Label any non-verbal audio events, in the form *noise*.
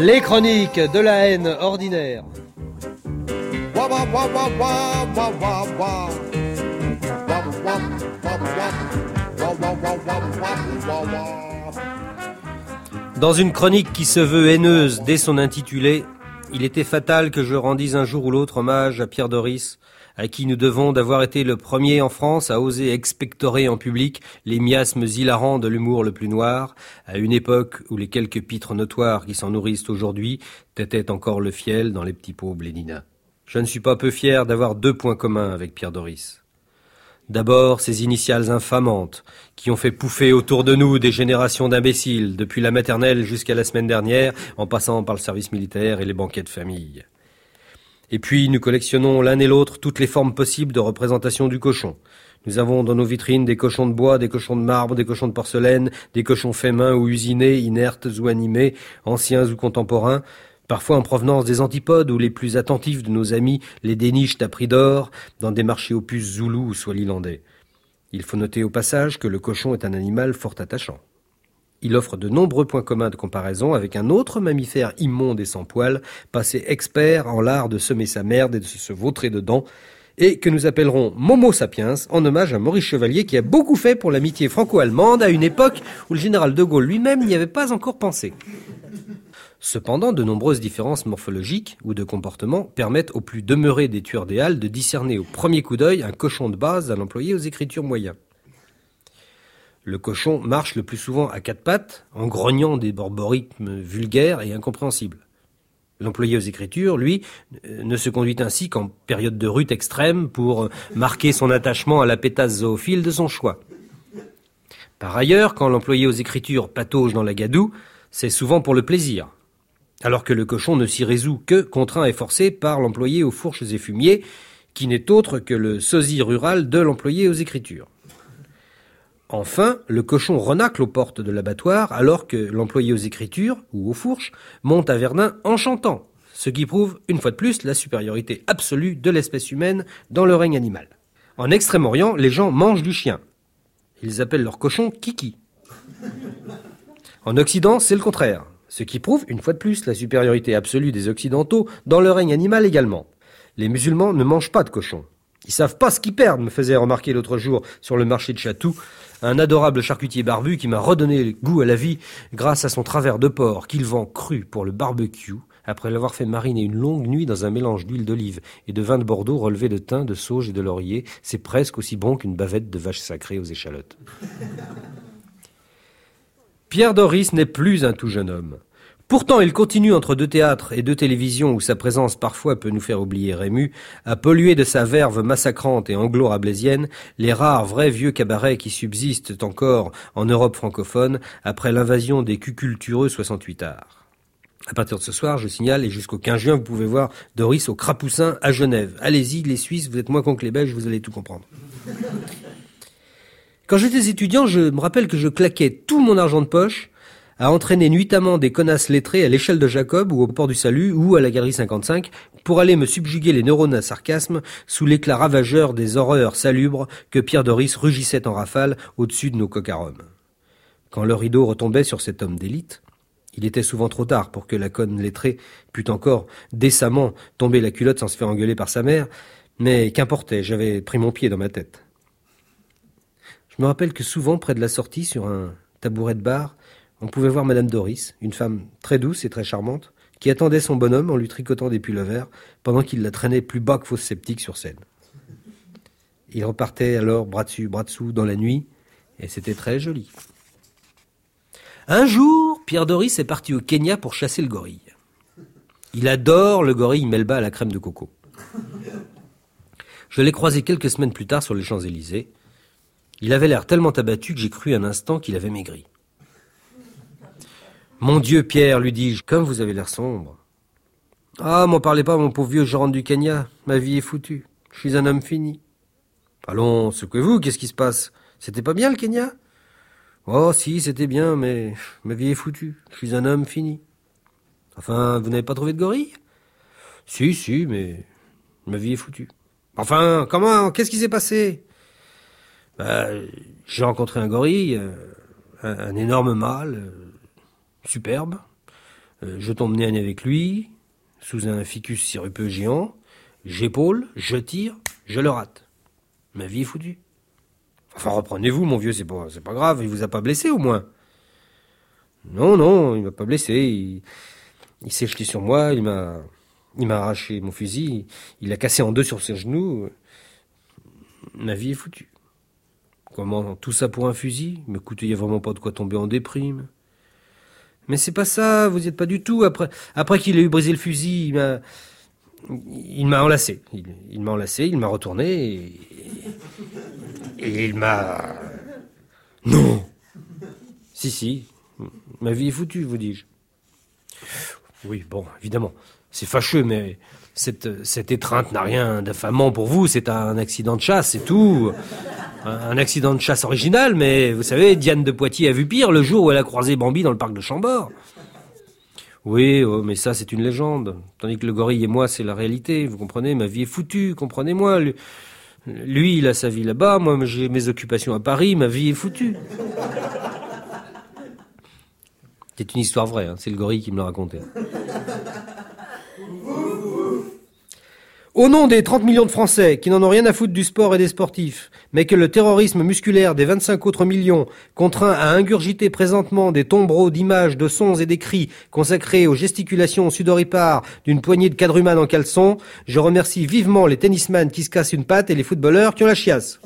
Les chroniques de la haine ordinaire. Dans une chronique qui se veut haineuse dès son intitulé, il était fatal que je rendisse un jour ou l'autre hommage à Pierre Doris, à qui nous devons d'avoir été le premier en France à oser expectorer en public les miasmes hilarants de l'humour le plus noir, à une époque où les quelques pitres notoires qui s'en nourrissent aujourd'hui têtaient encore le fiel dans les petits pots Blénina. Je ne suis pas peu fier d'avoir deux points communs avec Pierre Doris. D'abord, ces initiales infamantes, qui ont fait pouffer autour de nous des générations d'imbéciles, depuis la maternelle jusqu'à la semaine dernière, en passant par le service militaire et les banquets de famille. Et puis, nous collectionnons l'un et l'autre toutes les formes possibles de représentation du cochon. Nous avons dans nos vitrines des cochons de bois, des cochons de marbre, des cochons de porcelaine, des cochons faits main ou usinés, inertes ou animés, anciens ou contemporains, parfois en provenance des antipodes où les plus attentifs de nos amis les dénichent à prix d'or dans des marchés opus zoulous ou swalilandais. Il faut noter au passage que le cochon est un animal fort attachant. Il offre de nombreux points communs de comparaison avec un autre mammifère immonde et sans poils, passé expert en l'art de semer sa merde et de se vautrer dedans, et que nous appellerons Momo Sapiens en hommage à Maurice Chevalier qui a beaucoup fait pour l'amitié franco-allemande à une époque où le général de Gaulle lui-même n'y avait pas encore pensé. Cependant, de nombreuses différences morphologiques ou de comportement permettent aux plus demeurés des tueurs des Halles de discerner au premier coup d'œil un cochon de base à l'employé aux écritures moyens. Le cochon marche le plus souvent à quatre pattes, en grognant des borborithmes vulgaires et incompréhensibles. L'employé aux écritures, lui, ne se conduit ainsi qu'en période de rute extrême pour marquer son attachement à la pétasse zoophile de son choix. Par ailleurs, quand l'employé aux écritures patauge dans la gadoue, c'est souvent pour le plaisir alors que le cochon ne s'y résout que contraint et forcé par l'employé aux fourches et fumiers, qui n'est autre que le sosie rural de l'employé aux écritures. Enfin, le cochon renacle aux portes de l'abattoir alors que l'employé aux écritures, ou aux fourches, monte à Verdun en chantant, ce qui prouve, une fois de plus, la supériorité absolue de l'espèce humaine dans le règne animal. En Extrême-Orient, les gens mangent du chien. Ils appellent leur cochon Kiki. En Occident, c'est le contraire ce qui prouve, une fois de plus, la supériorité absolue des Occidentaux dans le règne animal également. Les musulmans ne mangent pas de cochon. Ils savent pas ce qu'ils perdent, me faisait remarquer l'autre jour sur le marché de Chatou un adorable charcutier barbu qui m'a redonné goût à la vie grâce à son travers de porc qu'il vend cru pour le barbecue après l'avoir fait mariner une longue nuit dans un mélange d'huile d'olive et de vin de Bordeaux relevé de thym, de sauge et de laurier. C'est presque aussi bon qu'une bavette de vache sacrée aux échalotes. *laughs* Pierre Doris n'est plus un tout jeune homme. Pourtant, il continue entre deux théâtres et deux télévisions où sa présence parfois peut nous faire oublier Rému, à polluer de sa verve massacrante et anglo-rablaisienne les rares vrais vieux cabarets qui subsistent encore en Europe francophone après l'invasion des cucultureux 68 arts. À partir de ce soir, je signale, et jusqu'au 15 juin, vous pouvez voir Doris au Crapoussin à Genève. Allez-y, les Suisses, vous êtes moins cons que les Belges, vous allez tout comprendre. Quand j'étais étudiant, je me rappelle que je claquais tout mon argent de poche a entraîné nuitamment des connasses lettrées à l'échelle de Jacob ou au port du Salut ou à la galerie 55 pour aller me subjuguer les neurones à sarcasme sous l'éclat ravageur des horreurs salubres que Pierre Doris rugissait en rafale au-dessus de nos cocarums. Quand le rideau retombait sur cet homme d'élite, il était souvent trop tard pour que la conne lettrée pût encore décemment tomber la culotte sans se faire engueuler par sa mère, mais qu'importait, j'avais pris mon pied dans ma tête. Je me rappelle que souvent, près de la sortie, sur un tabouret de bar, on pouvait voir Madame Doris, une femme très douce et très charmante, qui attendait son bonhomme en lui tricotant des pulls verts pendant qu'il la traînait plus bas que fausse sceptique sur scène. Il repartait alors bras dessus, bras dessous dans la nuit, et c'était très joli. Un jour, Pierre Doris est parti au Kenya pour chasser le gorille. Il adore le gorille Melba à la crème de coco. Je l'ai croisé quelques semaines plus tard sur les Champs-Élysées. Il avait l'air tellement abattu que j'ai cru un instant qu'il avait maigri. Mon Dieu, Pierre, lui dis-je, comme vous avez l'air sombre. Ah, m'en parlez pas, mon pauvre vieux, je rentre du Kenya. Ma vie est foutue. Je suis un homme fini. Allons, secouez-vous, qu'est-ce qui se passe? C'était pas bien le Kenya? Oh, si, c'était bien, mais ma vie est foutue. Je suis un homme fini. Enfin, vous n'avez pas trouvé de gorille? Si, si, mais ma vie est foutue. Enfin, comment Qu'est-ce qui s'est passé? Bah, J'ai rencontré un gorille, euh, un, énorme mâle, superbe. Euh, je tombe nez à nez avec lui, sous un ficus sirupeux géant. J'épaule, je tire, je le rate. Ma vie est foutue. Enfin, reprenez-vous, mon vieux, c'est pas, grave, il vous a pas blessé au moins. Non, non, il m'a pas blessé. Il, s'est jeté sur moi, il m'a, il m'a arraché mon fusil, il l'a cassé en deux sur ses genoux. Ma vie est foutue. Comment tout ça pour un fusil? Mais écoutez, il y a vraiment pas de quoi tomber en déprime. Mais c'est pas ça, vous y êtes pas du tout. Après, qu'il ait eu brisé le fusil, il m'a, il m'a enlacé. Il, m'a enlacé, il m'a retourné et, et il m'a. Non. Si si, ma vie est foutue, vous dis-je. Oui, bon, évidemment, c'est fâcheux, mais cette, cette étreinte n'a rien d'affamant pour vous. C'est un accident de chasse, c'est tout. Un, accident de chasse original, mais vous savez, Diane de Poitiers a vu pire le jour où elle a croisé Bambi dans le parc de Chambord. Oui, oh, mais ça, c'est une légende. Tandis que le gorille et moi, c'est la réalité. Vous comprenez? Ma vie est foutue, comprenez-moi. Lui, lui, il a sa vie là-bas. Moi, j'ai mes occupations à Paris. Ma vie est foutue. C'est une histoire vraie. Hein. C'est le gorille qui me l'a raconté. Au nom des 30 millions de Français qui n'en ont rien à foutre du sport et des sportifs, mais que le terrorisme musculaire des 25 autres millions contraint à ingurgiter présentement des tombereaux d'images, de sons et des cris consacrés aux gesticulations sudoripares d'une poignée de quadrumanes en caleçon, je remercie vivement les tennisman qui se cassent une patte et les footballeurs qui ont la chiasse.